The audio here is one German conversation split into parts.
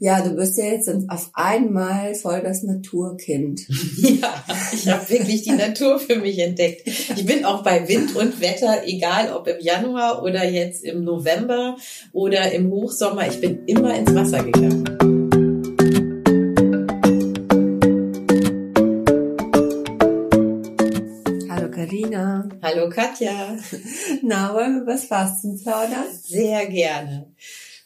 Ja, du bist ja jetzt auf einmal voll das Naturkind. ja, ich habe wirklich die Natur für mich entdeckt. Ich bin auch bei Wind und Wetter, egal ob im Januar oder jetzt im November oder im Hochsommer, ich bin immer ins Wasser gegangen. Hallo Karina. Hallo Katja. Na, wollen wir was Fasten plaudern? Sehr gerne.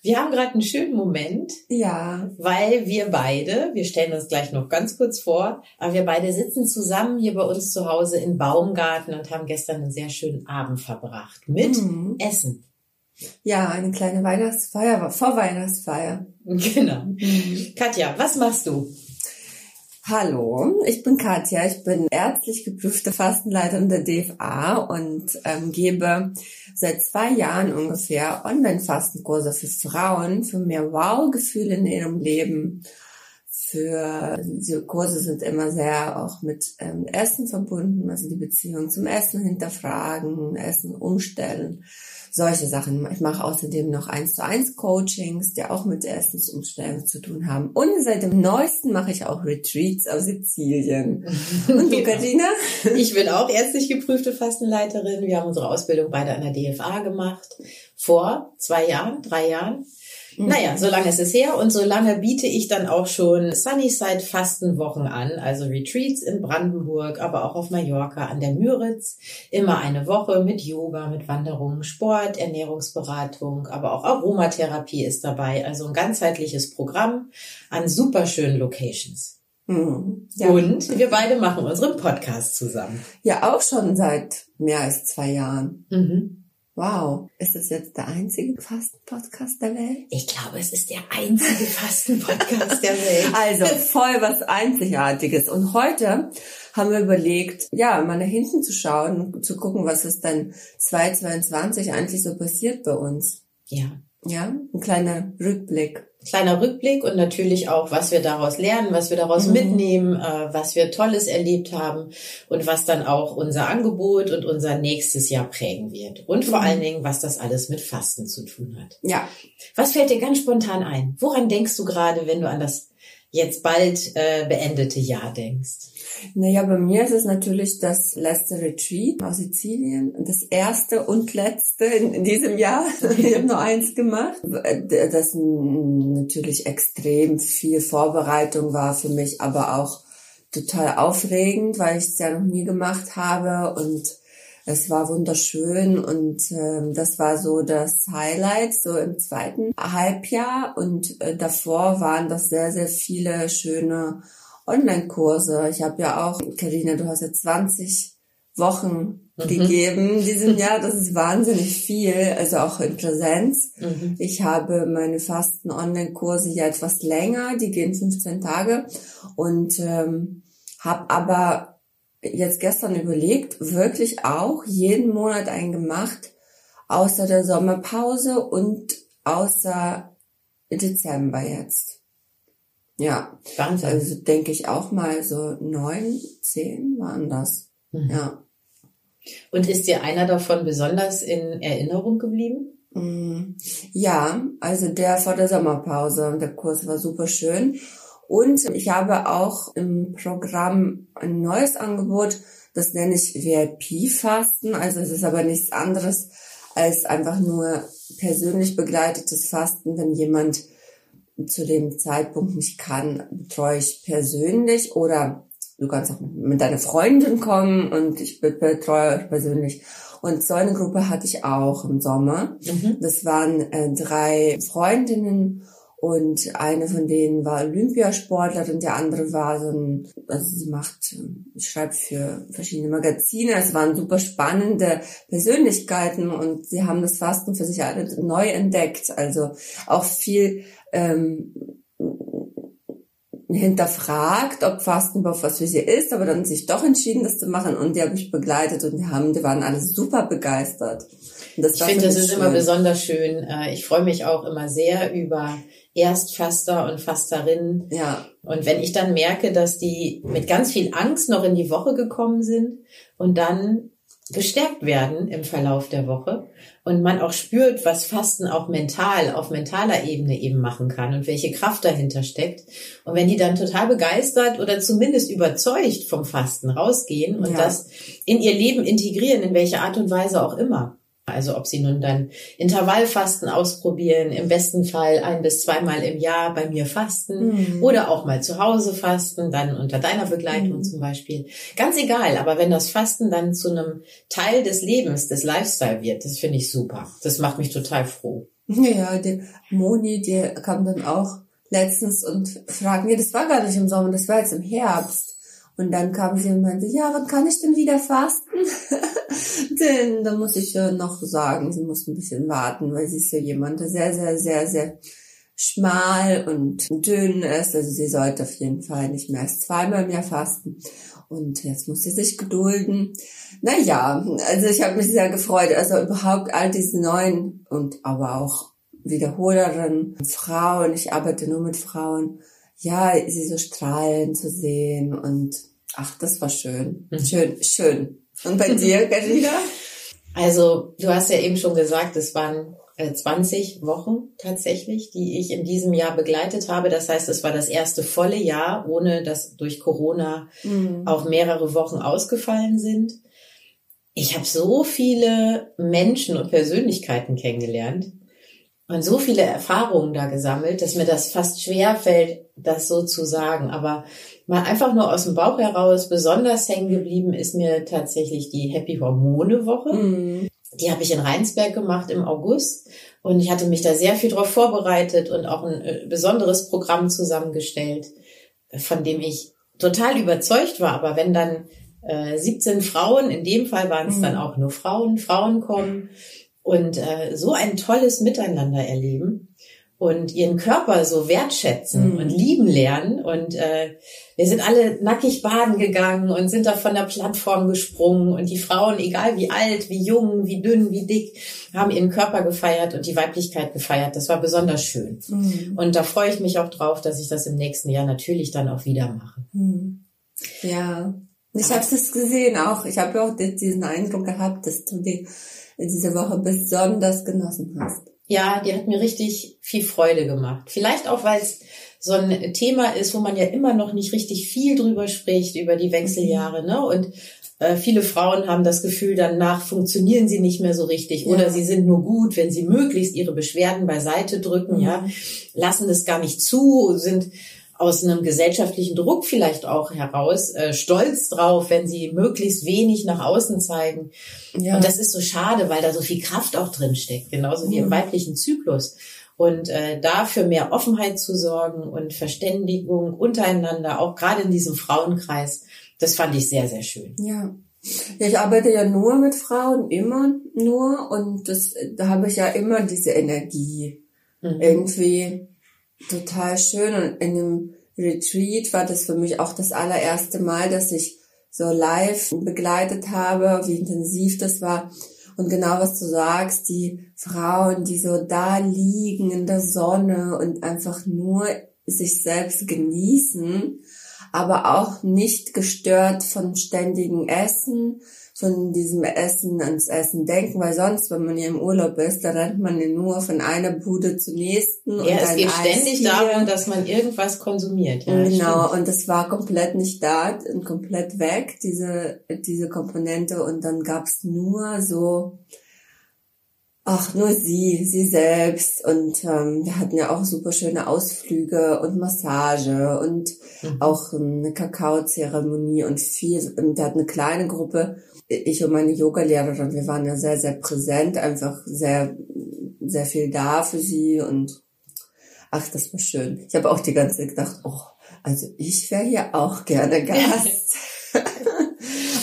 Wir haben gerade einen schönen Moment. Ja. Weil wir beide, wir stellen uns gleich noch ganz kurz vor, aber wir beide sitzen zusammen hier bei uns zu Hause im Baumgarten und haben gestern einen sehr schönen Abend verbracht mit mhm. Essen. Ja, eine kleine Weihnachtsfeier, Vorweihnachtsfeier. Genau. Mhm. Katja, was machst du? Hallo, ich bin Katja, ich bin ärztlich geprüfte Fastenleiterin der DFA und ähm, gebe seit zwei Jahren ungefähr Online-Fastenkurse für Frauen für mehr Wow-Gefühle in ihrem Leben. Für diese Kurse sind immer sehr auch mit ähm, Essen verbunden, also die Beziehung zum Essen hinterfragen, Essen umstellen solche Sachen. Ich mache außerdem noch eins zu eins Coachings, die auch mit Essensumstellung zu tun haben. Und seit dem neuesten mache ich auch Retreats auf Sizilien. Und du, Katina? Ich bin auch ärztlich geprüfte Fastenleiterin. Wir haben unsere Ausbildung beide an der DFA gemacht. Vor zwei Jahren, drei Jahren. Mhm. Naja, so lange ist es her und so lange biete ich dann auch schon Sunnyside Fastenwochen an, also Retreats in Brandenburg, aber auch auf Mallorca an der Müritz. Immer eine Woche mit Yoga, mit Wanderungen, Sport, Ernährungsberatung, aber auch Aromatherapie ist dabei. Also ein ganzheitliches Programm an superschönen Locations. Mhm. Ja. Und wir beide machen unseren Podcast zusammen. Ja, auch schon seit mehr als zwei Jahren. Mhm. Wow, ist das jetzt der einzige Fasten-Podcast der Welt? Ich glaube, es ist der einzige Fasten-Podcast der Welt. Also voll was Einzigartiges. Und heute haben wir überlegt, ja, mal nach hinten zu schauen und zu gucken, was ist denn 2022 eigentlich so passiert bei uns. Ja. Ja, ein kleiner Rückblick kleiner Rückblick und natürlich auch, was wir daraus lernen, was wir daraus mhm. mitnehmen, äh, was wir Tolles erlebt haben und was dann auch unser Angebot und unser nächstes Jahr prägen wird. Und vor mhm. allen Dingen, was das alles mit Fasten zu tun hat. Ja. Was fällt dir ganz spontan ein? Woran denkst du gerade, wenn du an das jetzt bald äh, beendete Jahr denkst? Naja, bei mir ist es natürlich das letzte Retreat aus Sizilien. Das erste und letzte in, diesem Jahr. ich habe nur eins gemacht. Das natürlich extrem viel Vorbereitung war für mich, aber auch total aufregend, weil ich es ja noch nie gemacht habe und es war wunderschön und äh, das war so das Highlight so im zweiten Halbjahr und äh, davor waren das sehr, sehr viele schöne Online-Kurse. Ich habe ja auch, Karina, du hast ja 20 Wochen mhm. gegeben diesem Jahr. Das ist wahnsinnig viel, also auch in Präsenz. Mhm. Ich habe meine fasten Online-Kurse ja etwas länger, die gehen 15 Tage und ähm, habe aber jetzt gestern überlegt, wirklich auch jeden Monat einen gemacht, außer der Sommerpause und außer Dezember jetzt. Ja, Wahnsinn. also denke ich auch mal so neun, zehn waren das. Mhm. Ja. Und ist dir einer davon besonders in Erinnerung geblieben? Mm, ja, also der vor der Sommerpause. Der Kurs war super schön. Und ich habe auch im Programm ein neues Angebot, das nenne ich VIP-Fasten. Also es ist aber nichts anderes als einfach nur persönlich begleitetes Fasten, wenn jemand zu dem Zeitpunkt nicht kann, betreue ich persönlich oder du kannst auch mit deiner Freundin kommen und ich betreue euch persönlich. Und so eine Gruppe hatte ich auch im Sommer. Mhm. Das waren äh, drei Freundinnen und eine von denen war Olympiasportlerin, der andere war so ein, also sie macht, schreibt für verschiedene Magazine. Es waren super spannende Persönlichkeiten und sie haben das Fasten für sich alle neu entdeckt. Also auch viel ähm, hinterfragt, ob Fasten überhaupt was für sie ist, aber dann sich doch entschieden, das zu machen und die habe ich begleitet und die haben, die waren alle super begeistert. ich finde, das ist schön. immer besonders schön. Äh, ich freue mich auch immer sehr über Erstfaster und Fasterinnen. Ja. Und wenn ich dann merke, dass die mit ganz viel Angst noch in die Woche gekommen sind und dann gestärkt werden im Verlauf der Woche und man auch spürt, was Fasten auch mental, auf mentaler Ebene eben machen kann und welche Kraft dahinter steckt. Und wenn die dann total begeistert oder zumindest überzeugt vom Fasten rausgehen und ja. das in ihr Leben integrieren, in welcher Art und Weise auch immer, also ob sie nun dann Intervallfasten ausprobieren, im besten Fall ein bis zweimal im Jahr bei mir fasten mhm. oder auch mal zu Hause fasten, dann unter deiner Begleitung mhm. zum Beispiel. Ganz egal, aber wenn das Fasten dann zu einem Teil des Lebens, des Lifestyle wird, das finde ich super. Das macht mich total froh. Ja, die Moni, die kam dann auch letztens und fragte, nee, das war gar nicht im Sommer, das war jetzt im Herbst. Und dann kam sie und meinte, ja, wann kann ich denn wieder fasten? denn da muss ich noch sagen, sie muss ein bisschen warten, weil sie ist so jemand, der sehr, sehr, sehr, sehr schmal und dünn ist. Also sie sollte auf jeden Fall nicht mehr als zweimal im Jahr fasten. Und jetzt muss sie sich gedulden. Naja, also ich habe mich sehr gefreut. Also überhaupt all diese neuen und aber auch Wiederholerinnen, Frauen, ich arbeite nur mit Frauen, ja, sie so strahlen zu sehen und ach, das war schön. Mhm. Schön, schön. Und bei dir, Carina? Also, du hast ja eben schon gesagt, es waren 20 äh, Wochen tatsächlich, die ich in diesem Jahr begleitet habe. Das heißt, es war das erste volle Jahr, ohne dass durch Corona mhm. auch mehrere Wochen ausgefallen sind. Ich habe so viele Menschen und Persönlichkeiten kennengelernt und so viele Erfahrungen da gesammelt, dass mir das fast schwer fällt, das so zu sagen. Aber mal einfach nur aus dem Bauch heraus, besonders hängen geblieben ist mir tatsächlich die Happy Hormone Woche. Mhm. Die habe ich in Rheinsberg gemacht im August und ich hatte mich da sehr viel drauf vorbereitet und auch ein äh, besonderes Programm zusammengestellt, von dem ich total überzeugt war. Aber wenn dann äh, 17 Frauen, in dem Fall waren es mhm. dann auch nur Frauen, Frauen kommen und äh, so ein tolles Miteinander erleben und ihren Körper so wertschätzen mhm. und lieben lernen. Und äh, wir sind alle nackig baden gegangen und sind da von der Plattform gesprungen. Und die Frauen, egal wie alt, wie jung, wie dünn, wie dick, haben ihren Körper gefeiert und die Weiblichkeit gefeiert. Das war besonders schön. Mhm. Und da freue ich mich auch drauf, dass ich das im nächsten Jahr natürlich dann auch wieder mache. Mhm. Ja, ich habe es gesehen auch. Ich habe auch diesen Eindruck gehabt, dass du die diese Woche besonders genossen hast? Ja, die hat mir richtig viel Freude gemacht. Vielleicht auch, weil es so ein Thema ist, wo man ja immer noch nicht richtig viel drüber spricht, über die Wechseljahre. Ne? Und äh, viele Frauen haben das Gefühl, danach funktionieren sie nicht mehr so richtig ja. oder sie sind nur gut, wenn sie möglichst ihre Beschwerden beiseite drücken, mhm. ja, lassen das gar nicht zu, sind aus einem gesellschaftlichen Druck vielleicht auch heraus äh, stolz drauf, wenn sie möglichst wenig nach außen zeigen. Ja. Und das ist so schade, weil da so viel Kraft auch drin steckt, genauso wie mhm. im weiblichen Zyklus. Und äh, da für mehr Offenheit zu sorgen und Verständigung untereinander, auch gerade in diesem Frauenkreis, das fand ich sehr, sehr schön. Ja. Ja, ich arbeite ja nur mit Frauen, immer nur. Und das, da habe ich ja immer diese Energie. Mhm. Irgendwie total schön. Und in dem Retreat war das für mich auch das allererste Mal, dass ich so live begleitet habe, wie intensiv das war. Und genau was du sagst, die Frauen, die so da liegen in der Sonne und einfach nur sich selbst genießen, aber auch nicht gestört von ständigen Essen, von diesem Essen ans Essen denken, weil sonst, wenn man hier im Urlaub ist, da rennt man ja nur von einer Bude zur nächsten. Ja, es geht ständig hier. darum, dass man irgendwas konsumiert. Ja, genau, stimmt. und das war komplett nicht da und komplett weg, diese, diese Komponente. Und dann gab's nur so, ach, nur sie, sie selbst. Und ähm, wir hatten ja auch super schöne Ausflüge und Massage und mhm. auch eine Kakaozeremonie und viel. Und wir hatten eine kleine Gruppe ich und meine Yogalehrerin, wir waren ja sehr, sehr präsent, einfach sehr, sehr viel da für sie und ach, das war schön. Ich habe auch die ganze Zeit gedacht, oh, also ich wäre hier auch gerne Gast.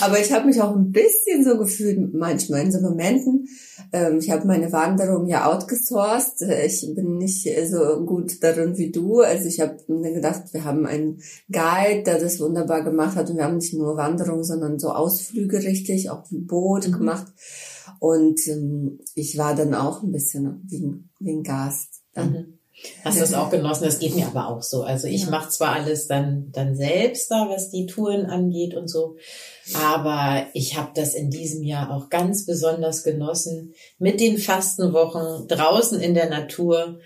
Aber ich habe mich auch ein bisschen so gefühlt, manchmal in so Momenten. Ähm, ich habe meine Wanderung ja outgesourced. Ich bin nicht so gut darin wie du. Also ich habe mir gedacht, wir haben einen Guide, der das wunderbar gemacht hat. Und wir haben nicht nur Wanderung, sondern so Ausflüge richtig, auch ein Boot mhm. gemacht. Und ähm, ich war dann auch ein bisschen wie, wie ein Gast. Dann. Mhm. Hast das auch genossen. Das geht mir aber auch so. Also ich ja. mache zwar alles dann, dann selbst da, was die Touren angeht und so, aber ich habe das in diesem Jahr auch ganz besonders genossen, mit den Fastenwochen draußen in der Natur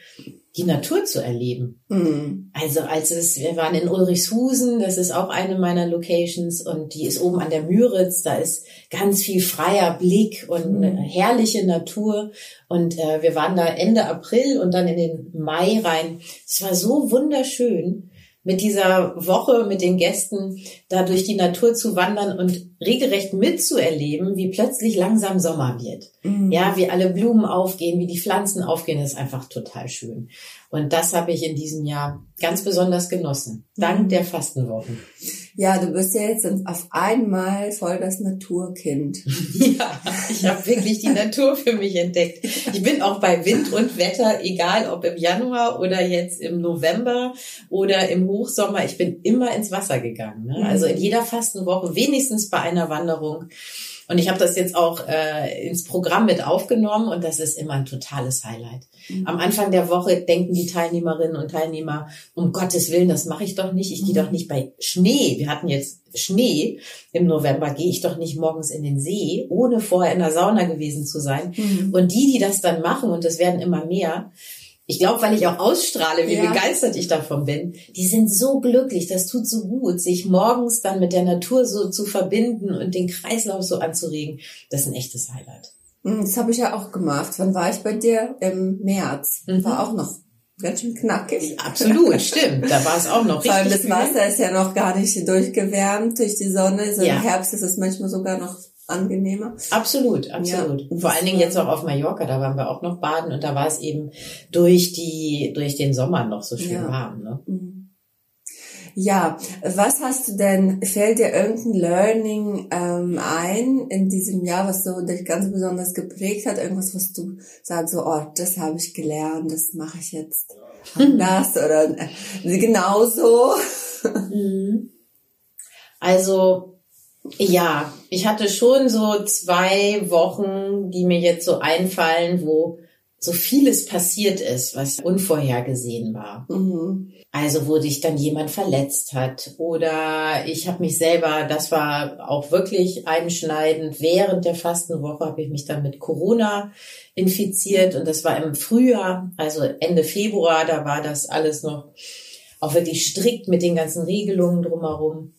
die Natur zu erleben. Mhm. Also als es, wir waren in Ulrichshusen, das ist auch eine meiner Locations und die ist oben an der Müritz, da ist ganz viel freier Blick und mhm. herrliche Natur und äh, wir waren da Ende April und dann in den Mai rein. Es war so wunderschön mit dieser Woche mit den Gästen da durch die Natur zu wandern und regelrecht mitzuerleben, wie plötzlich langsam Sommer wird. Mhm. Ja, wie alle Blumen aufgehen, wie die Pflanzen aufgehen, ist einfach total schön. Und das habe ich in diesem Jahr ganz besonders genossen, dank mhm. der Fastenwochen. Ja, du bist ja jetzt auf einmal voll das Naturkind. ja, ich habe wirklich die Natur für mich entdeckt. Ich bin auch bei Wind und Wetter, egal ob im Januar oder jetzt im November oder im Hochsommer, ich bin immer ins Wasser gegangen. Ne? Also in jeder Fastenwoche, wenigstens bei einer Wanderung. Und ich habe das jetzt auch äh, ins Programm mit aufgenommen und das ist immer ein totales Highlight. Mhm. Am Anfang der Woche denken die Teilnehmerinnen und Teilnehmer, um Gottes Willen, das mache ich doch nicht. Ich mhm. gehe doch nicht bei Schnee. Wir hatten jetzt Schnee im November, gehe ich doch nicht morgens in den See, ohne vorher in der Sauna gewesen zu sein. Mhm. Und die, die das dann machen, und es werden immer mehr, ich glaube, weil ich auch ausstrahle, wie ja. begeistert ich davon bin, die sind so glücklich, das tut so gut, sich morgens dann mit der Natur so zu verbinden und den Kreislauf so anzuregen. Das ist ein echtes Highlight. Hm, das habe ich ja auch gemacht. Wann war ich bei dir? Im März. Mhm. War auch noch ganz schön knackig. Absolut, stimmt. Da war es auch noch richtig. Vor allem das Wasser ist ja noch gar nicht durchgewärmt durch die Sonne. So ja. im Herbst ist es manchmal sogar noch angenehmer. Absolut, absolut. Ja. Vor allen Dingen jetzt auch auf Mallorca, da waren wir auch noch baden und da war es eben durch die, durch den Sommer noch so schön ja. warm. Ne? Mhm. Ja, was hast du denn, fällt dir irgendein Learning ähm, ein in diesem Jahr, was so dich ganz besonders geprägt hat? Irgendwas, was du sagst, so, oh, das habe ich gelernt, das mache ich jetzt anders oder äh, genauso? Mhm. Also ja, ich hatte schon so zwei Wochen, die mir jetzt so einfallen, wo so vieles passiert ist, was unvorhergesehen war. Mhm. Also wo dich dann jemand verletzt hat oder ich habe mich selber, das war auch wirklich einschneidend, während der Fastenwoche habe ich mich dann mit Corona infiziert und das war im Frühjahr, also Ende Februar, da war das alles noch auch wirklich strikt mit den ganzen Regelungen drumherum.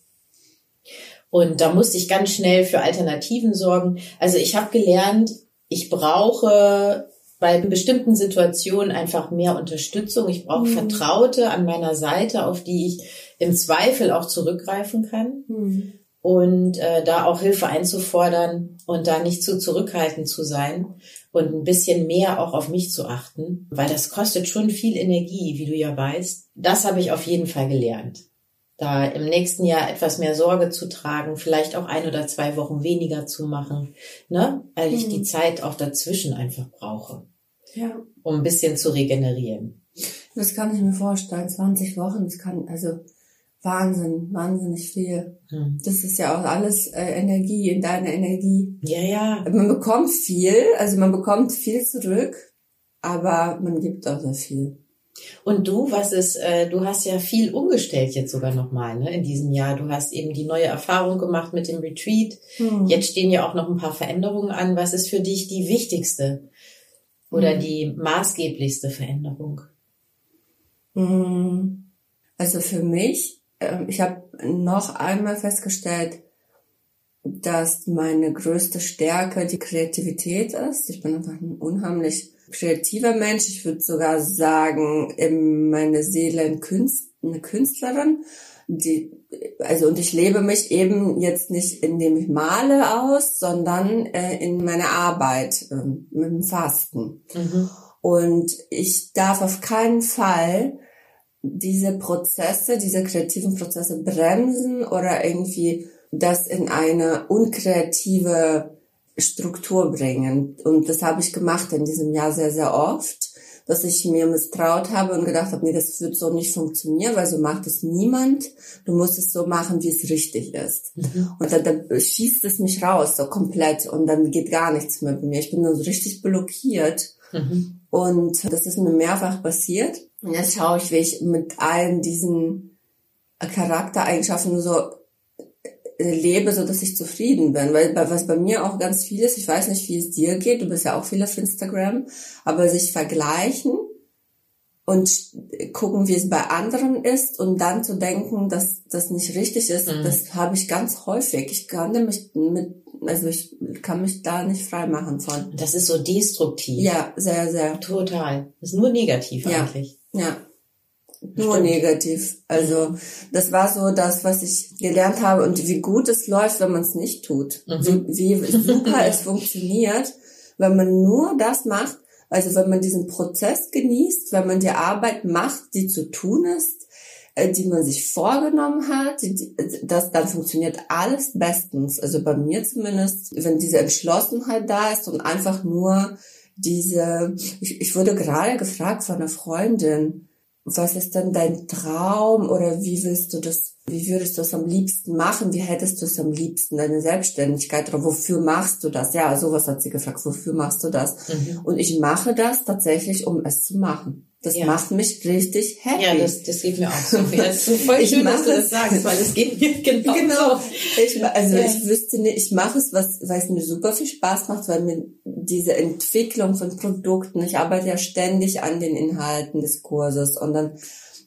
Und da musste ich ganz schnell für Alternativen sorgen. Also ich habe gelernt, ich brauche bei bestimmten Situationen einfach mehr Unterstützung. Ich brauche mhm. Vertraute an meiner Seite, auf die ich im Zweifel auch zurückgreifen kann. Mhm. Und äh, da auch Hilfe einzufordern und da nicht zu zurückhaltend zu sein und ein bisschen mehr auch auf mich zu achten, weil das kostet schon viel Energie, wie du ja weißt. Das habe ich auf jeden Fall gelernt da im nächsten Jahr etwas mehr Sorge zu tragen, vielleicht auch ein oder zwei Wochen weniger zu machen, ne? weil ich die mhm. Zeit auch dazwischen einfach brauche, ja. um ein bisschen zu regenerieren. Das kann ich mir vorstellen. 20 Wochen, das kann, also Wahnsinn, wahnsinnig viel. Hm. Das ist ja auch alles äh, Energie, in deiner Energie. Ja, ja. Man bekommt viel, also man bekommt viel zurück, aber man gibt auch sehr viel. Und du, was ist, äh, du hast ja viel umgestellt jetzt sogar nochmal, ne, in diesem Jahr. Du hast eben die neue Erfahrung gemacht mit dem Retreat. Hm. Jetzt stehen ja auch noch ein paar Veränderungen an. Was ist für dich die wichtigste oder hm. die maßgeblichste Veränderung? Hm. Also für mich, äh, ich habe noch einmal festgestellt, dass meine größte Stärke die Kreativität ist. Ich bin einfach ein unheimlich kreativer Mensch. Ich würde sogar sagen, in meine Seele ein Künst, eine Künstlerin. Die, also und ich lebe mich eben jetzt nicht, indem ich male aus, sondern äh, in meiner Arbeit äh, mit dem Fasten. Mhm. Und ich darf auf keinen Fall diese Prozesse, diese kreativen Prozesse bremsen oder irgendwie das in eine unkreative Struktur bringen. Und das habe ich gemacht in diesem Jahr sehr, sehr oft, dass ich mir misstraut habe und gedacht habe, nee, das wird so nicht funktionieren, weil so macht es niemand. Du musst es so machen, wie es richtig ist. Mhm. Und dann, dann schießt es mich raus, so komplett. Und dann geht gar nichts mehr bei mir. Ich bin dann so richtig blockiert. Mhm. Und das ist mir mehrfach passiert. Und jetzt schaue ich, wie ich mit allen diesen Charaktereigenschaften so lebe, so dass ich zufrieden bin. Weil was bei mir auch ganz viel ist, ich weiß nicht, wie es dir geht, du bist ja auch viel auf Instagram, aber sich vergleichen und gucken, wie es bei anderen ist und dann zu denken, dass das nicht richtig ist, mhm. das habe ich ganz häufig. Ich kann nämlich mit, also ich kann mich da nicht frei machen von. Das ist so destruktiv. Ja, sehr, sehr. Total. Das ist nur negativ ja. eigentlich. Ja. Nur Stimmt. negativ. Also das war so das, was ich gelernt habe und wie gut es läuft, wenn man es nicht tut. Mhm. Wie, wie super es funktioniert, wenn man nur das macht, also wenn man diesen Prozess genießt, wenn man die Arbeit macht, die zu tun ist, äh, die man sich vorgenommen hat, das, dann funktioniert alles bestens. Also bei mir zumindest, wenn diese Entschlossenheit da ist und einfach nur diese, ich, ich wurde gerade gefragt von einer Freundin, was ist denn dein Traum oder wie willst du das, wie würdest du es am liebsten machen? Wie hättest du es am liebsten, deine Selbstständigkeit oder wofür machst du das? Ja, sowas hat sie gefragt, wofür machst du das? Mhm. Und ich mache das tatsächlich, um es zu machen. Das ja. macht mich richtig happy. Ja, das, das geht mir auch so. Das ist voll schön, dass du das sagst, weil es geht mir genau, genau. Ich, also ja. ich wüsste nicht, ich mache es, was, weil es mir super viel Spaß macht, weil mir diese Entwicklung von Produkten, ich arbeite ja ständig an den Inhalten des Kurses und dann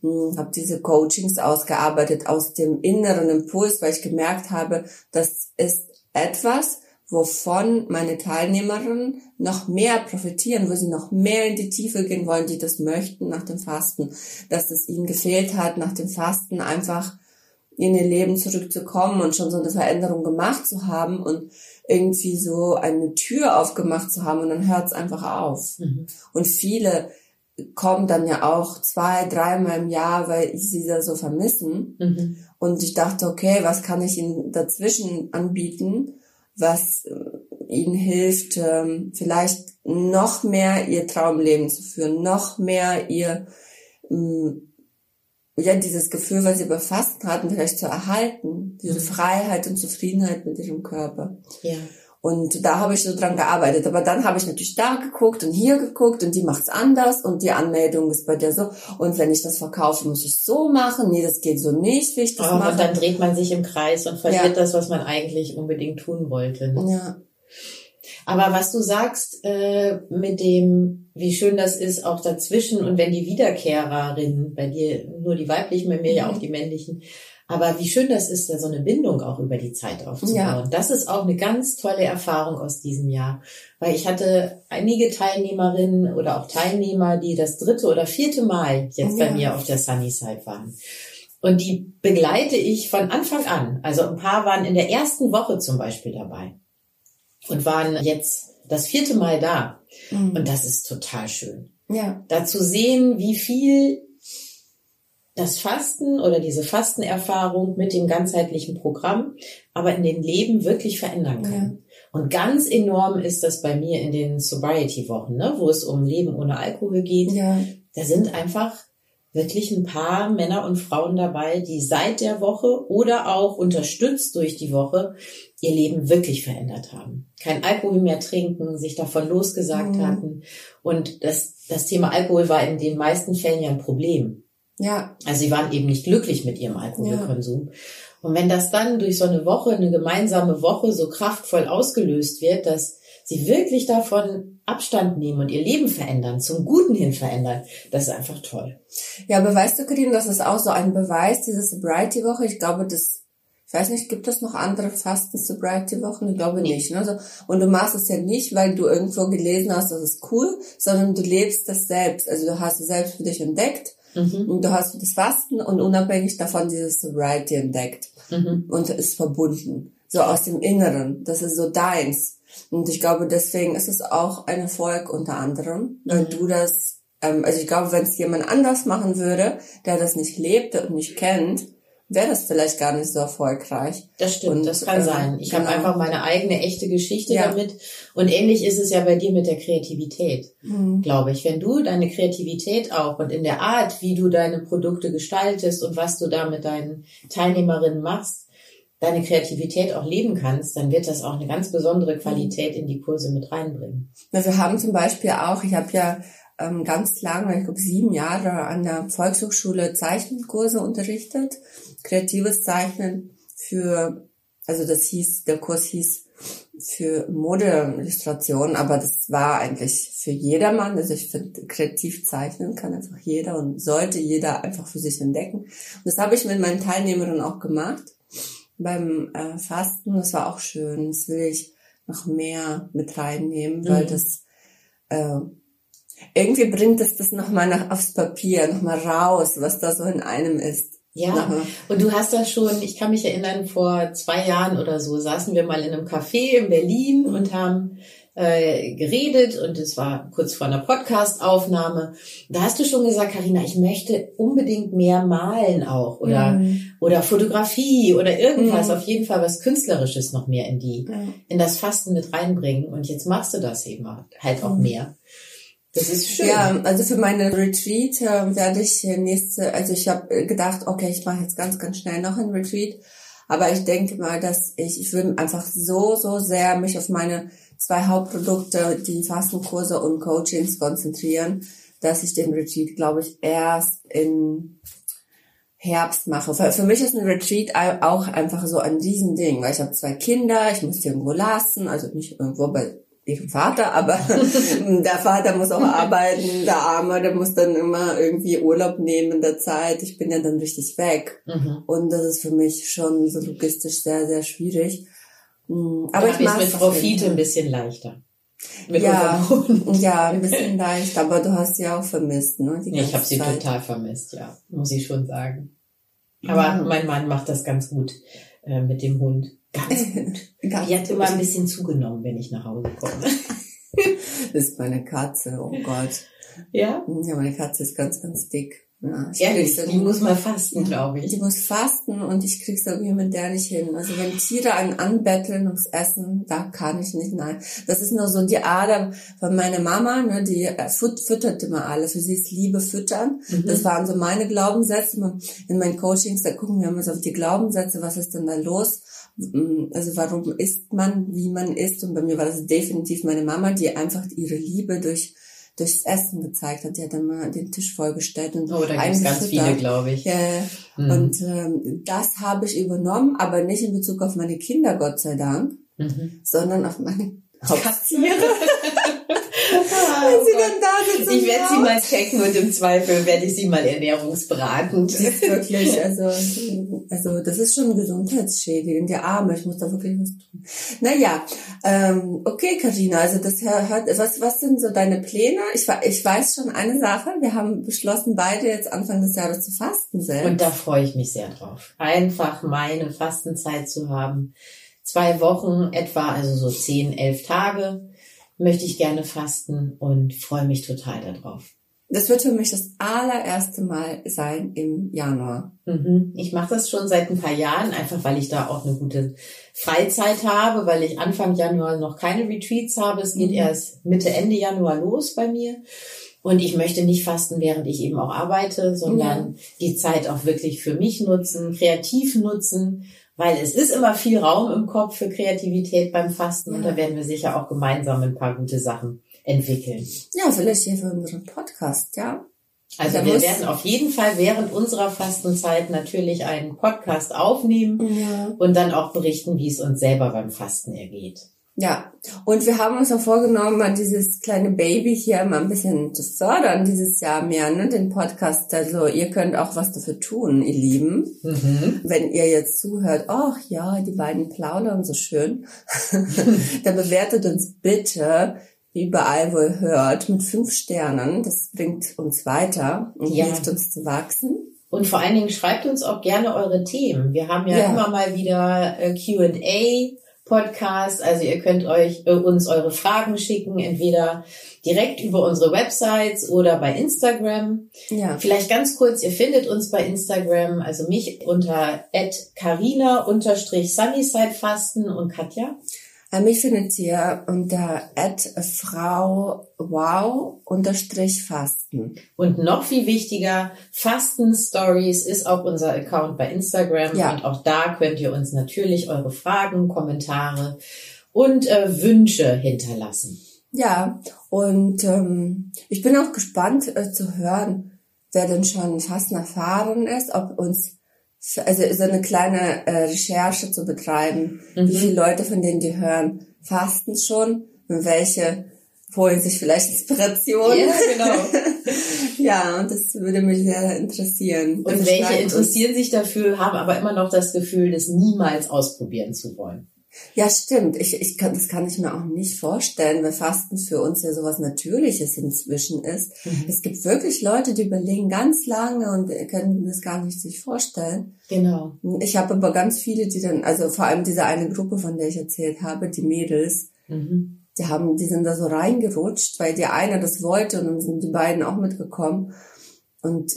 hm, habe diese Coachings ausgearbeitet aus dem inneren Impuls, weil ich gemerkt habe, das ist etwas, wovon meine Teilnehmerinnen noch mehr profitieren, wo sie noch mehr in die Tiefe gehen wollen, die das möchten nach dem Fasten, dass es ihnen gefehlt hat, nach dem Fasten einfach in ihr Leben zurückzukommen und schon so eine Veränderung gemacht zu haben und irgendwie so eine Tür aufgemacht zu haben und dann hört es einfach auf. Mhm. Und viele kommen dann ja auch zwei, dreimal im Jahr, weil sie da so vermissen. Mhm. Und ich dachte, okay, was kann ich ihnen dazwischen anbieten? Was äh, ihnen hilft, ähm, vielleicht noch mehr ihr Traumleben zu führen, noch mehr ihr, mm, ja, dieses Gefühl, was sie über Fasten hatten, vielleicht zu erhalten, diese mhm. Freiheit und Zufriedenheit mit ihrem Körper. Ja. Und da habe ich so dran gearbeitet. Aber dann habe ich natürlich da geguckt und hier geguckt und die macht's anders und die Anmeldung ist bei der so. Und wenn ich das verkaufe, muss ich so machen. Nee, das geht so nicht, wie ich das oh, mache. Und dann dreht man sich im Kreis und verliert ja. das, was man eigentlich unbedingt tun wollte. Ne? Ja. Aber was du sagst äh, mit dem, wie schön das ist, auch dazwischen und wenn die Wiederkehrerinnen, bei dir nur die weiblichen, bei mir mhm. ja auch die männlichen, aber wie schön das ist, da so eine Bindung auch über die Zeit aufzubauen. Ja. Das ist auch eine ganz tolle Erfahrung aus diesem Jahr. Weil ich hatte einige Teilnehmerinnen oder auch Teilnehmer, die das dritte oder vierte Mal jetzt ja. bei mir auf der Sunnyside waren. Und die begleite ich von Anfang an. Also ein paar waren in der ersten Woche zum Beispiel dabei und waren jetzt das vierte Mal da. Mhm. Und das ist total schön. Ja. Da zu sehen, wie viel das Fasten oder diese Fastenerfahrung mit dem ganzheitlichen Programm aber in den Leben wirklich verändern kann. Ja. Und ganz enorm ist das bei mir in den Sobriety-Wochen, ne, wo es um Leben ohne Alkohol geht. Ja. Da sind einfach wirklich ein paar Männer und Frauen dabei, die seit der Woche oder auch unterstützt durch die Woche ihr Leben wirklich verändert haben. Kein Alkohol mehr trinken, sich davon losgesagt mhm. hatten. Und das, das Thema Alkohol war in den meisten Fällen ja ein Problem. Ja. Also sie waren eben nicht glücklich mit ihrem Alkoholkonsum. Ja. Und wenn das dann durch so eine Woche, eine gemeinsame Woche so kraftvoll ausgelöst wird, dass sie wirklich davon Abstand nehmen und ihr Leben verändern, zum Guten hin verändern, das ist einfach toll. Ja, aber weißt du, Karin, das ist auch so ein Beweis, diese Sobriety-Woche. Ich glaube, das, ich weiß nicht, gibt es noch andere Fasten-Sobriety-Wochen? Ich glaube nee. nicht. Ne? Also, und du machst es ja nicht, weil du irgendwo gelesen hast, das ist cool, sondern du lebst das selbst. Also du hast es selbst für dich entdeckt Mhm. Und du hast das Fasten und unabhängig davon dieses Sobriety entdeckt mhm. und ist verbunden. So aus dem Inneren. Das ist so deins. Und ich glaube, deswegen ist es auch ein Erfolg unter anderem, weil mhm. du das, ähm, also ich glaube, wenn es jemand anders machen würde, der das nicht lebt und nicht kennt, wäre das vielleicht gar nicht so erfolgreich. Das stimmt, und, das kann äh, sein. Ich genau. habe einfach meine eigene echte Geschichte ja. damit. Und ähnlich ist es ja bei dir mit der Kreativität, mhm. glaube ich. Wenn du deine Kreativität auch und in der Art, wie du deine Produkte gestaltest und was du da mit deinen Teilnehmerinnen machst, deine Kreativität auch leben kannst, dann wird das auch eine ganz besondere Qualität in die Kurse mit reinbringen. wir haben zum Beispiel auch, ich habe ja ähm, ganz lange, ich glaube sieben Jahre an der Volkshochschule Zeichenkurse unterrichtet, kreatives Zeichnen für, also das hieß, der Kurs hieß für Modeillustration, aber das war eigentlich für jedermann. Also ich finde, kreativ zeichnen kann einfach jeder und sollte jeder einfach für sich entdecken. Und das habe ich mit meinen Teilnehmerinnen auch gemacht beim äh, Fasten. Das war auch schön. Das will ich noch mehr mit reinnehmen, weil mhm. das äh, irgendwie bringt es das nochmal nach aufs Papier, nochmal raus, was da so in einem ist. Ja, und du hast das schon, ich kann mich erinnern, vor zwei Jahren oder so saßen wir mal in einem Café in Berlin und haben äh, geredet und es war kurz vor einer Podcast-Aufnahme. Da hast du schon gesagt, Karina, ich möchte unbedingt mehr malen auch oder mhm. oder Fotografie oder irgendwas, mhm. auf jeden Fall was Künstlerisches noch mehr in die mhm. in das Fasten mit reinbringen. Und jetzt machst du das eben halt auch mhm. mehr. Das ist schön. Ja, also für meine Retreat äh, werde ich nächste, also ich habe gedacht, okay, ich mache jetzt ganz, ganz schnell noch ein Retreat. Aber ich denke mal, dass ich, ich will einfach so, so sehr mich auf meine zwei Hauptprodukte, die Fastenkurse und Coachings konzentrieren, dass ich den Retreat, glaube ich, erst in Herbst mache. Für, für mich ist ein Retreat auch einfach so ein Riesending, weil ich habe zwei Kinder, ich muss die irgendwo lassen, also nicht irgendwo bei ihrem Vater, aber der Vater muss auch arbeiten, der Arme, der muss dann immer irgendwie Urlaub nehmen in der Zeit. Ich bin ja dann richtig weg. Mhm. Und das ist für mich schon so logistisch sehr, sehr schwierig. Mm, aber ich mache mit Frau Fiete ein bisschen leichter. Mit ja, ja, ein bisschen leichter, aber du hast sie auch vermisst, ne? ja, ich habe sie total vermisst, ja, muss ich schon sagen. Aber mhm. mein Mann macht das ganz gut äh, mit dem Hund. Ganz gut. Ganz Die hat immer ein bisschen zugenommen, wenn ich nach Hause komme. das ist meine Katze, oh Gott. Ja? Ja, meine Katze ist ganz, ganz dick. Ja, Ehrlich, die, die muss mal fasten, glaube ich. Die muss fasten und ich krieg's irgendwie mit der nicht hin. Also wenn Tiere einen anbetteln ums Essen, da kann ich nicht, nein. Das ist nur so die Ader von meiner Mama, ne, die äh, füttert immer alle. Für sie ist Liebe füttern. Mhm. Das waren so meine Glaubenssätze. In meinen Coachings, da gucken wir immer so auf die Glaubenssätze, was ist denn da los? Mm, also warum isst man, wie man isst? Und bei mir war das definitiv meine Mama, die einfach ihre Liebe durch durchs Essen gezeigt hat. Die hat dann mal den Tisch vollgestellt und Oh, da gibt's ganz viele, glaube ich. Ja, mhm. Und ähm, das habe ich übernommen, aber nicht in Bezug auf meine Kinder, Gott sei Dank, mhm. sondern auf meine Haustiere. Wenn sie dann da sitzen. Ich werde sie mal checken und im Zweifel werde ich sie mal ernährungsberatend. Das ist wirklich, also, also das ist schon gesundheitsschädigend. Die Arme, ich muss da wirklich was tun. Naja, ähm, okay, Karina, also das hört, was, was sind so deine Pläne? Ich, ich weiß schon eine Sache. Wir haben beschlossen, beide jetzt Anfang des Jahres zu fasten selbst. Und da freue ich mich sehr drauf. Einfach meine Fastenzeit zu haben. Zwei Wochen etwa, also so zehn, elf Tage möchte ich gerne fasten und freue mich total darauf. Das wird für mich das allererste Mal sein im Januar. Mhm. Ich mache das schon seit ein paar Jahren, einfach weil ich da auch eine gute Freizeit habe, weil ich Anfang Januar noch keine Retreats habe. Es geht mhm. erst Mitte, Ende Januar los bei mir. Und ich möchte nicht fasten, während ich eben auch arbeite, sondern ja. die Zeit auch wirklich für mich nutzen, kreativ nutzen weil es ist immer viel Raum im Kopf für Kreativität beim Fasten und da werden wir sicher auch gemeinsam ein paar gute Sachen entwickeln. Ja, vielleicht hier für unseren Podcast, ja. Also wir werden auf jeden Fall während unserer Fastenzeit natürlich einen Podcast aufnehmen ja. und dann auch berichten, wie es uns selber beim Fasten ergeht. Ja, und wir haben uns auch vorgenommen, mal dieses kleine Baby hier mal ein bisschen zu fördern dieses Jahr mehr, ne, den Podcast. Also ihr könnt auch was dafür tun, ihr Lieben. Mhm. Wenn ihr jetzt zuhört, ach ja, die beiden plaudern so schön, dann bewertet uns bitte überall, wo ihr hört, mit fünf Sternen. Das bringt uns weiter und ja. hilft uns zu wachsen. Und vor allen Dingen schreibt uns auch gerne eure Themen. Wir haben ja, ja. immer mal wieder äh, Q&A Podcast. Also ihr könnt euch äh, uns eure Fragen schicken, entweder direkt über unsere Websites oder bei Instagram. Ja. Vielleicht ganz kurz, ihr findet uns bei Instagram, also mich unter @carina_sunnysidefasten und Katja mich findet ihr unter Frau wow unterstrich fasten. Und noch viel wichtiger, Fasten Stories ist auch unser Account bei Instagram. Ja. Und auch da könnt ihr uns natürlich eure Fragen, Kommentare und äh, Wünsche hinterlassen. Ja, und ähm, ich bin auch gespannt äh, zu hören, wer denn schon fast erfahren ist, ob uns also so eine kleine äh, Recherche zu betreiben, mhm. wie viele Leute von denen die hören, fasten schon und welche holen sich vielleicht Inspiration. Ja, genau. ja, und das würde mich sehr interessieren. Und welche interessieren sich dafür, haben aber immer noch das Gefühl, das niemals ausprobieren zu wollen. Ja, stimmt. Ich, ich kann, das kann ich mir auch nicht vorstellen, weil Fasten für uns ja sowas Natürliches inzwischen ist. Mhm. Es gibt wirklich Leute, die überlegen ganz lange und können das gar nicht sich vorstellen. Genau. Ich habe aber ganz viele, die dann, also vor allem diese eine Gruppe, von der ich erzählt habe, die Mädels, mhm. die haben, die sind da so reingerutscht, weil der eine das wollte und dann sind die beiden auch mitgekommen. Und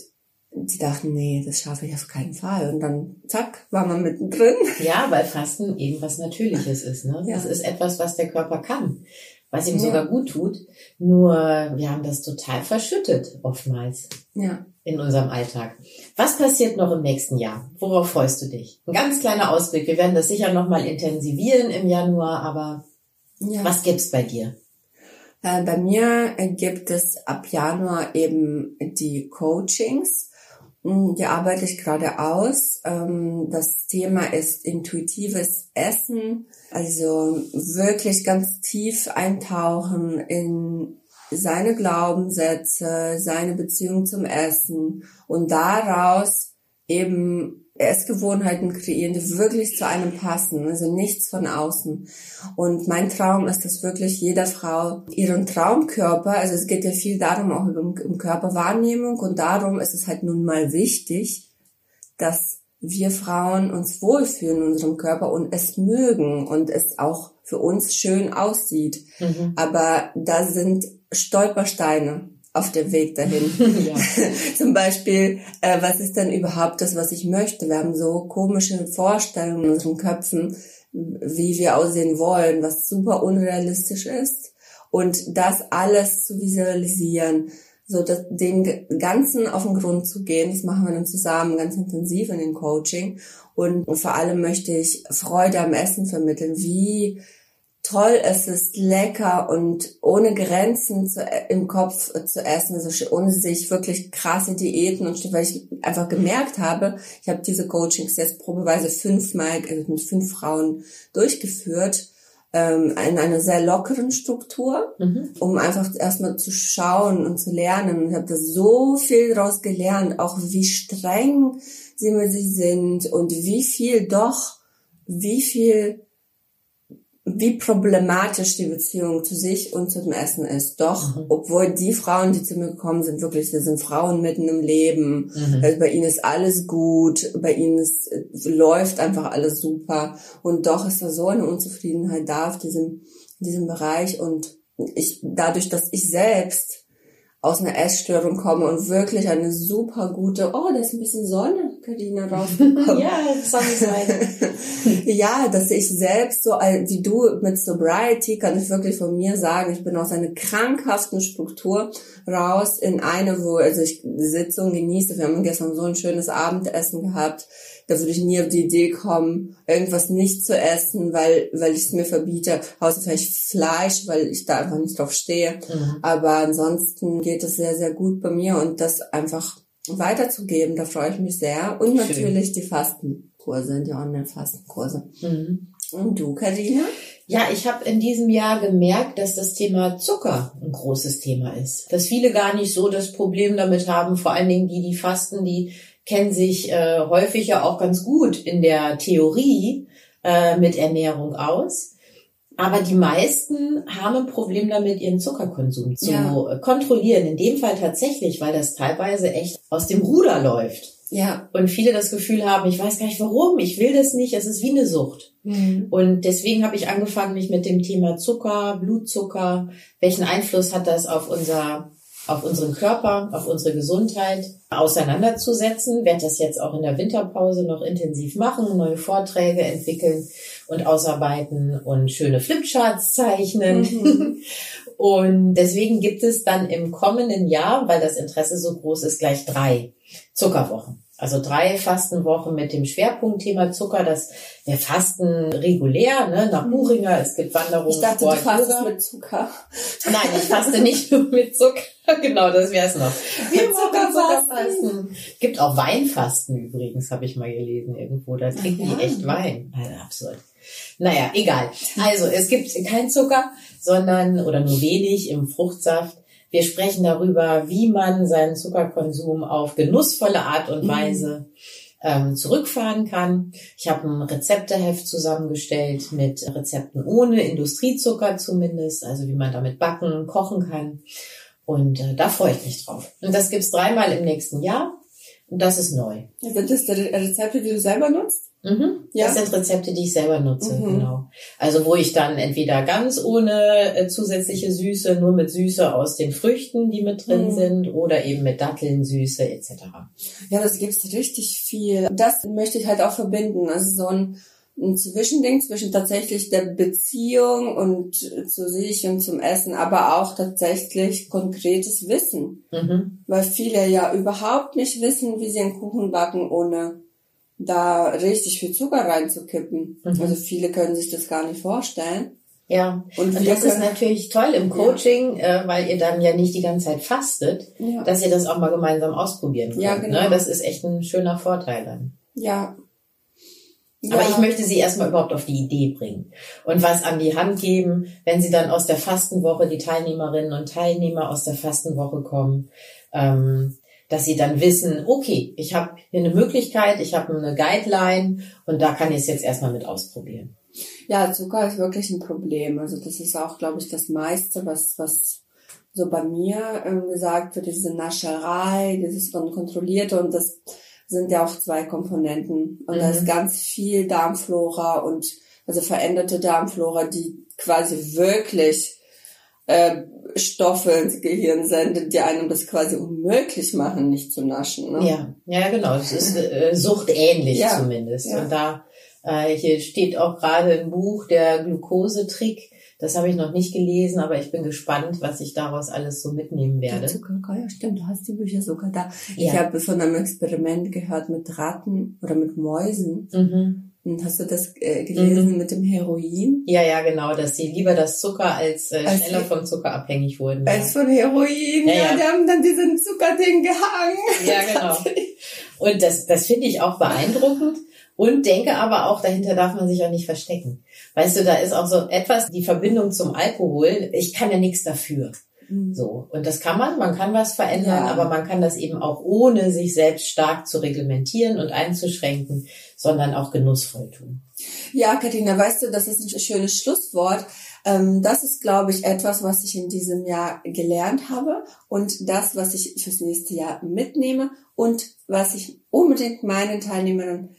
die dachten, nee, das schaffe ich auf keinen Fall. Und dann, zack, war man mittendrin. Ja, weil Fasten eben was Natürliches ist. Ne? Ja. Das ist etwas, was der Körper kann, was ihm ja. sogar gut tut. Nur wir haben das total verschüttet oftmals ja. in unserem Alltag. Was passiert noch im nächsten Jahr? Worauf freust du dich? Ein ganz kleiner Ausblick. Wir werden das sicher nochmal intensivieren im Januar, aber ja. was gibt's bei dir? Äh, bei mir gibt es ab Januar eben die Coachings die arbeite ich gerade aus. Ähm, das Thema ist intuitives Essen, also wirklich ganz tief eintauchen in seine Glaubenssätze, seine Beziehung zum Essen und daraus eben Essgewohnheiten kreieren, die wirklich zu einem passen, also nichts von außen. Und mein Traum ist, dass wirklich jeder Frau ihren Traumkörper, also es geht ja viel darum, auch um, um Körperwahrnehmung und darum ist es halt nun mal wichtig, dass wir Frauen uns wohlfühlen in unserem Körper und es mögen und es auch für uns schön aussieht. Mhm. Aber da sind Stolpersteine auf dem Weg dahin. Ja. Zum Beispiel, äh, was ist denn überhaupt das, was ich möchte? Wir haben so komische Vorstellungen in unseren Köpfen, wie wir aussehen wollen, was super unrealistisch ist. Und das alles zu visualisieren, so dass den Ganzen auf den Grund zu gehen, das machen wir dann zusammen ganz intensiv in den Coaching. Und vor allem möchte ich Freude am Essen vermitteln. Wie toll es ist, lecker und ohne Grenzen zu, im Kopf zu essen, also ohne sich wirklich krasse Diäten und weil ich einfach gemerkt habe, ich habe diese Coachings jetzt probeweise fünfmal also mit fünf Frauen durchgeführt ähm, in einer sehr lockeren Struktur, mhm. um einfach erstmal zu schauen und zu lernen. Und ich habe da so viel daraus gelernt, auch wie streng sie mit sich sind und wie viel doch, wie viel wie problematisch die Beziehung zu sich und zum Essen ist. Doch, mhm. obwohl die Frauen, die zu mir gekommen sind, wirklich, sie sind Frauen mitten im Leben. Mhm. Also bei ihnen ist alles gut, bei ihnen ist, läuft einfach alles super. Und doch ist da so eine Unzufriedenheit da auf diesem, diesem Bereich. Und ich, dadurch, dass ich selbst aus einer Essstörung komme und wirklich eine super gute, oh, da ist ein bisschen Sonne, Karina rausgekommen. ja, Sonnenseite. ja, dass ich selbst so wie du mit Sobriety kann ich wirklich von mir sagen, ich bin aus einer krankhaften Struktur raus in eine, wo also ich Sitzung genieße. Wir haben gestern so ein schönes Abendessen gehabt da würde ich nie auf die Idee kommen, irgendwas nicht zu essen, weil, weil ich es mir verbiete, außer vielleicht Fleisch, weil ich da einfach nicht drauf stehe. Mhm. Aber ansonsten geht es sehr, sehr gut bei mir und das einfach weiterzugeben, da freue ich mich sehr. Und Schön. natürlich die Fastenkurse, die Online-Fastenkurse. Mhm. Und du, Karina? Ja, ich habe in diesem Jahr gemerkt, dass das Thema Zucker ein großes Thema ist. Dass viele gar nicht so das Problem damit haben, vor allen Dingen die, die fasten, die kennen sich äh, häufig ja auch ganz gut in der Theorie äh, mit Ernährung aus. Aber die meisten haben ein Problem damit, ihren Zuckerkonsum zu ja. kontrollieren. In dem Fall tatsächlich, weil das teilweise echt aus dem Ruder läuft. Ja. Und viele das Gefühl haben, ich weiß gar nicht warum, ich will das nicht, es ist wie eine Sucht. Mhm. Und deswegen habe ich angefangen, mich mit dem Thema Zucker, Blutzucker, welchen Einfluss hat das auf unser auf unseren Körper, auf unsere Gesundheit auseinanderzusetzen. Werde das jetzt auch in der Winterpause noch intensiv machen, neue Vorträge entwickeln und ausarbeiten und schöne Flipcharts zeichnen. Mhm. Und deswegen gibt es dann im kommenden Jahr, weil das Interesse so groß ist, gleich drei Zuckerwochen. Also drei Fastenwochen mit dem Schwerpunktthema Zucker. Das wir fasten regulär, ne, nach mhm. Buchinger. Es gibt Wanderungen. Ich dachte, Sport, du fastest mit Zucker. Nein, ich faste nicht nur mit Zucker. genau, das wäre es noch. Wir machen Zuckerfasten. Gibt auch Weinfasten übrigens, habe ich mal gelesen irgendwo. Da trinken ja. die echt Wein. Also absurd. Naja, egal. Also es gibt kein Zucker, sondern oder nur wenig im Fruchtsaft. Wir sprechen darüber, wie man seinen Zuckerkonsum auf genussvolle Art und mhm. Weise ähm, zurückfahren kann. Ich habe ein Rezepteheft zusammengestellt mit Rezepten ohne Industriezucker zumindest, also wie man damit backen, kochen kann. Und äh, da freue ich mich drauf. Und das gibt's dreimal im nächsten Jahr. Und das ist neu. Sind das Rezepte, die du selber nutzt? Mhm. Ja. Das sind Rezepte, die ich selber nutze, mhm. genau. Also wo ich dann entweder ganz ohne äh, zusätzliche Süße, nur mit Süße aus den Früchten, die mit drin mhm. sind, oder eben mit Datteln, Süße etc. Ja, das gibt's richtig viel. Das möchte ich halt auch verbinden. Also so ein, ein Zwischending zwischen tatsächlich der Beziehung und zu sich und zum Essen, aber auch tatsächlich konkretes Wissen. Mhm. Weil viele ja überhaupt nicht wissen, wie sie einen Kuchen backen ohne da richtig viel Zucker reinzukippen. Mhm. Also viele können sich das gar nicht vorstellen. Ja, und, und das ist natürlich toll im Coaching, ja. äh, weil ihr dann ja nicht die ganze Zeit fastet, ja. dass ihr das auch mal gemeinsam ausprobieren könnt. Ja, ne? genau. Ne? Das ist echt ein schöner Vorteil dann. Ja. Aber ich möchte sie erstmal überhaupt auf die Idee bringen und was an die Hand geben, wenn sie dann aus der Fastenwoche, die Teilnehmerinnen und Teilnehmer aus der Fastenwoche kommen. Ähm, dass sie dann wissen, okay, ich habe hier eine Möglichkeit, ich habe eine Guideline und da kann ich es jetzt erstmal mit ausprobieren. Ja, Zucker ist wirklich ein Problem. Also das ist auch, glaube ich, das meiste, was, was so bei mir ähm, gesagt wird, diese Nascherei, dieses kontrollierte und das sind ja auch zwei Komponenten. Und mhm. da ist mhm. ganz viel Darmflora und also veränderte Darmflora, die quasi wirklich äh, Stoffe ins Gehirn sendet, die einem das quasi unmöglich machen, nicht zu naschen. Ne? Ja, ja, genau. Es ist äh, suchtähnlich ja. zumindest. Ja. Und da äh, hier steht auch gerade ein Buch, der Glukosetrick. Das habe ich noch nicht gelesen, aber ich bin gespannt, was ich daraus alles so mitnehmen werde. Zucker, ja, stimmt, du hast die Bücher sogar da. Ja. Ich habe von einem Experiment gehört mit Ratten oder mit Mäusen. Mhm Hast du das äh, gelesen mhm. mit dem Heroin? Ja, ja, genau, dass sie lieber das Zucker als, äh, als schneller vom Zucker abhängig wurden. Als ja. von Heroin, ja, ja, ja, die haben dann diesen Zuckerding gehangen. Ja, genau. Und das, das finde ich auch beeindruckend und denke aber auch, dahinter darf man sich auch nicht verstecken. Weißt du, da ist auch so etwas, die Verbindung zum Alkohol, ich kann ja nichts dafür. Mhm. So. Und das kann man, man kann was verändern, ja. aber man kann das eben auch ohne sich selbst stark zu reglementieren und einzuschränken, sondern auch genussvoll tun. Ja, Katina, weißt du, das ist ein schönes Schlusswort. Ähm, das ist, glaube ich, etwas, was ich in diesem Jahr gelernt habe und das, was ich fürs nächste Jahr mitnehme und was ich unbedingt meinen Teilnehmern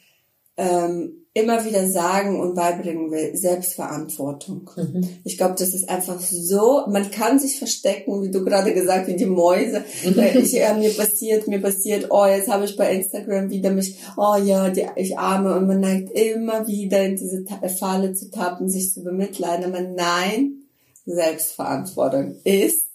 ähm, immer wieder sagen und beibringen will, Selbstverantwortung. Mhm. Ich glaube, das ist einfach so, man kann sich verstecken, wie du gerade gesagt, wie die Mäuse. Ich, äh, mir passiert, mir passiert, oh, jetzt habe ich bei Instagram wieder mich, oh ja, die, ich arme und man neigt immer wieder in diese Falle zu tappen, sich zu bemitleiden. Aber nein, Selbstverantwortung ist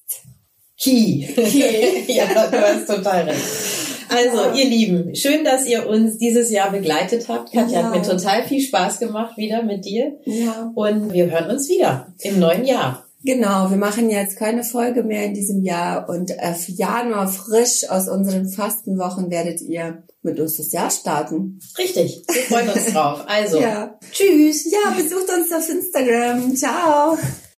Key. Key. ja, du hast total recht. Also, ihr Lieben, schön, dass ihr uns dieses Jahr begleitet habt. Katja ja. hat mir total viel Spaß gemacht wieder mit dir. Ja. Und wir hören uns wieder im neuen Jahr. Genau, wir machen jetzt keine Folge mehr in diesem Jahr und auf Januar frisch aus unseren Fastenwochen werdet ihr mit uns das Jahr starten. Richtig, wir freuen uns drauf. Also, ja. tschüss. Ja, besucht uns auf Instagram. Ciao.